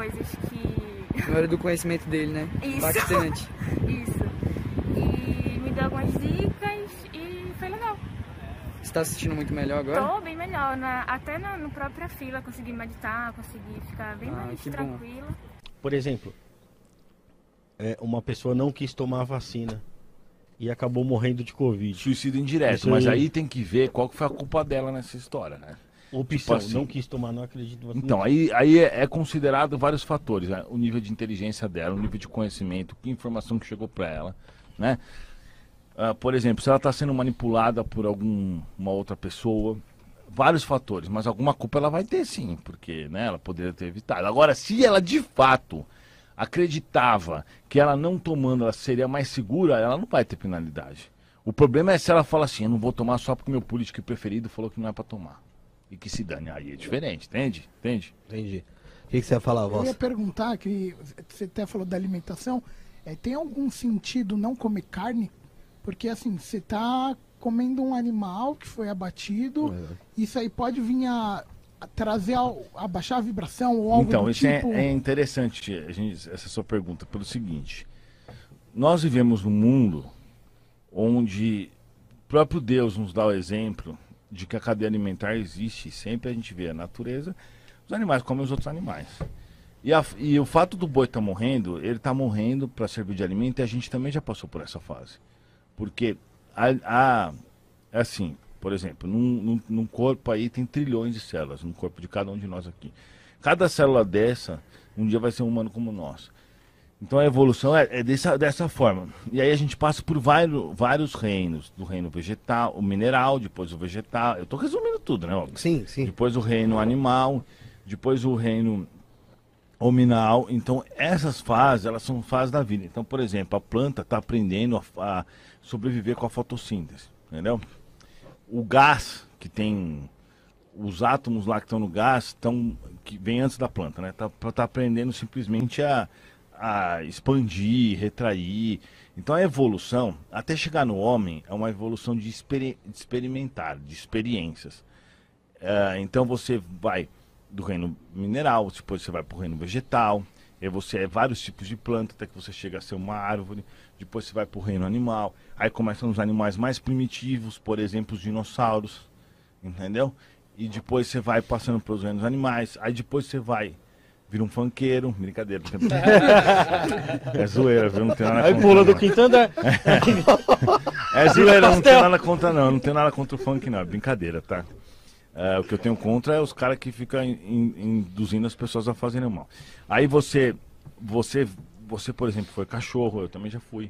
coisas que. Na hora do conhecimento dele, né? Isso. Bastante. Isso. E me deu algumas dicas e foi legal. Você tá assistindo muito melhor agora? Tô bem melhor. Na, até na no própria fila consegui meditar, consegui ficar bem Ah, mais bom. tranquila. Por exemplo, é, uma pessoa não quis tomar a vacina e acabou morrendo de Covid. Suicídio indireto, Isso mas aí. aí tem que ver qual que foi a culpa dela nessa história, né? Opção, assim- não quis tomar, não acredito. vacina. Então, aí, aí é, é considerado vários fatores, né? O nível de inteligência dela, o nível de conhecimento, que informação que chegou para ela, né? Ah, por exemplo, se ela está sendo manipulada por alguma outra pessoa, vários fatores, mas alguma culpa ela vai ter sim, porque né, ela poderia ter evitado. Agora, se ela de fato acreditava que ela não tomando ela seria mais segura, ela não vai ter penalidade. O problema é se ela fala assim, eu não vou tomar só porque meu político preferido falou que não é para tomar. E que se dane. Aí é diferente, entende? Entende? Entendi. O que, que você ia falar, Eu Voz? ia perguntar, que você até falou da alimentação, é, tem algum sentido não comer carne? Porque assim, você tá comendo um animal que foi abatido, isso aí pode vir a, a trazer, ao- a baixar a vibração ou algo Então, do isso é- tipo... é, interessante, a gente, essa sua pergunta, pelo seguinte. Nós vivemos num mundo onde o próprio Deus nos dá o exemplo de que a cadeia alimentar existe. Sempre a gente vê a natureza, os animais comem os outros animais. E, a- e o fato do boi estar morrendo, ele está morrendo para servir de alimento e a gente também já passou por essa fase. Porque a, a- é assim, por exemplo, num, num, num corpo aí tem trilhões de células, no corpo de cada um de nós aqui. Cada célula dessa, um dia vai ser um humano como nós. Então a evolução é, é dessa, dessa forma. E aí a gente passa por vários, vários reinos. Do reino vegetal, o mineral, depois o vegetal. Eu estou resumindo tudo, né? óbvio. Sim, sim. Depois o reino animal, depois o reino hominal. Então essas fases, elas são fases da vida. Então, por exemplo, a planta está aprendendo a, a sobreviver com a fotossíntese, entendeu? O gás que tem os átomos lá que estão no gás estão que vem antes da planta, né? Tá, tá aprendendo simplesmente a, a expandir, retrair. Então a evolução, até chegar no homem, é uma evolução de, experi de experimentar, de experiências. É, então você vai do reino mineral, depois você vai para o reino vegetal, aí você é vários tipos de planta, até que você chega a ser uma árvore, depois você vai para o reino animal, aí começam os animais mais primitivos, por exemplo, os dinossauros, entendeu? E depois você vai passando pelos reinos animais, aí depois você vai vira um funkeiro, brincadeira. é zoeira, viu? Não tem nada Aí pula do quinto andar. É zoeira, não tem nada contra não, não tem nada contra o funk não, é brincadeira, tá? É, o que eu tenho contra é os caras que ficam in- in- induzindo as pessoas a fazerem mal. Aí você, você, você, por exemplo, foi cachorro, eu também já fui.